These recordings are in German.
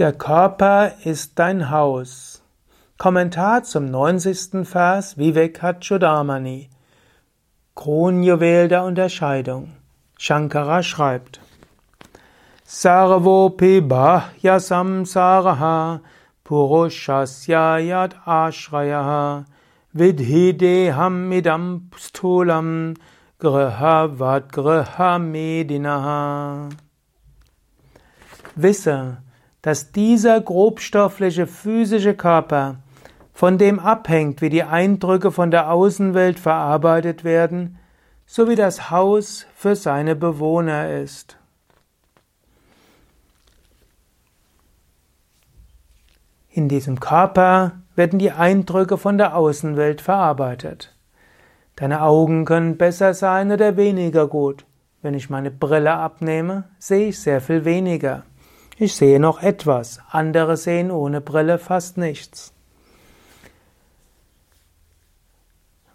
Der Körper ist dein Haus. Kommentar zum 90. Vers Vivekachudamani. Kronjuwel der Unterscheidung. Shankara schreibt: Sarvopi bahya samsaraha purushasya yad ashrayaha vidhi deham idam stulam griha vad griha medinaha. Wisse, dass dieser grobstoffliche physische Körper von dem abhängt, wie die Eindrücke von der Außenwelt verarbeitet werden, so wie das Haus für seine Bewohner ist. In diesem Körper werden die Eindrücke von der Außenwelt verarbeitet. Deine Augen können besser sein oder weniger gut. Wenn ich meine Brille abnehme, sehe ich sehr viel weniger. Ich sehe noch etwas, andere sehen ohne Brille fast nichts.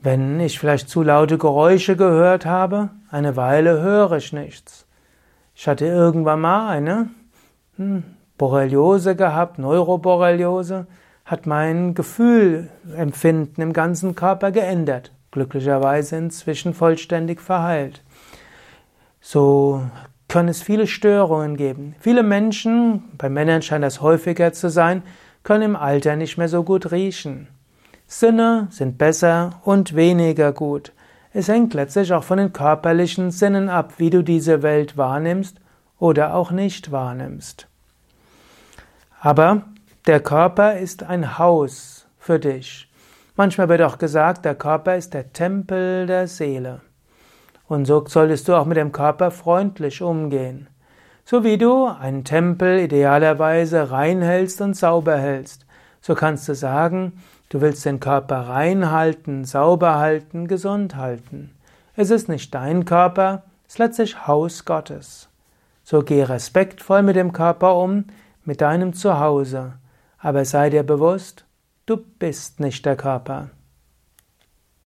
Wenn ich vielleicht zu laute Geräusche gehört habe, eine Weile höre ich nichts. Ich hatte irgendwann mal eine hm, Borreliose gehabt, Neuroborreliose, hat mein Gefühlempfinden im ganzen Körper geändert. Glücklicherweise inzwischen vollständig verheilt. So kann es viele Störungen geben. Viele Menschen, bei Männern scheint das häufiger zu sein, können im Alter nicht mehr so gut riechen. Sinne sind besser und weniger gut. Es hängt letztlich auch von den körperlichen Sinnen ab, wie du diese Welt wahrnimmst oder auch nicht wahrnimmst. Aber der Körper ist ein Haus für dich. Manchmal wird auch gesagt, der Körper ist der Tempel der Seele. Und so solltest du auch mit dem Körper freundlich umgehen. So wie du einen Tempel idealerweise reinhältst und sauber hältst, so kannst du sagen, du willst den Körper rein halten, sauber halten, gesund halten. Es ist nicht dein Körper, es ist letztlich Haus Gottes. So geh respektvoll mit dem Körper um, mit deinem Zuhause, aber sei dir bewusst, du bist nicht der Körper.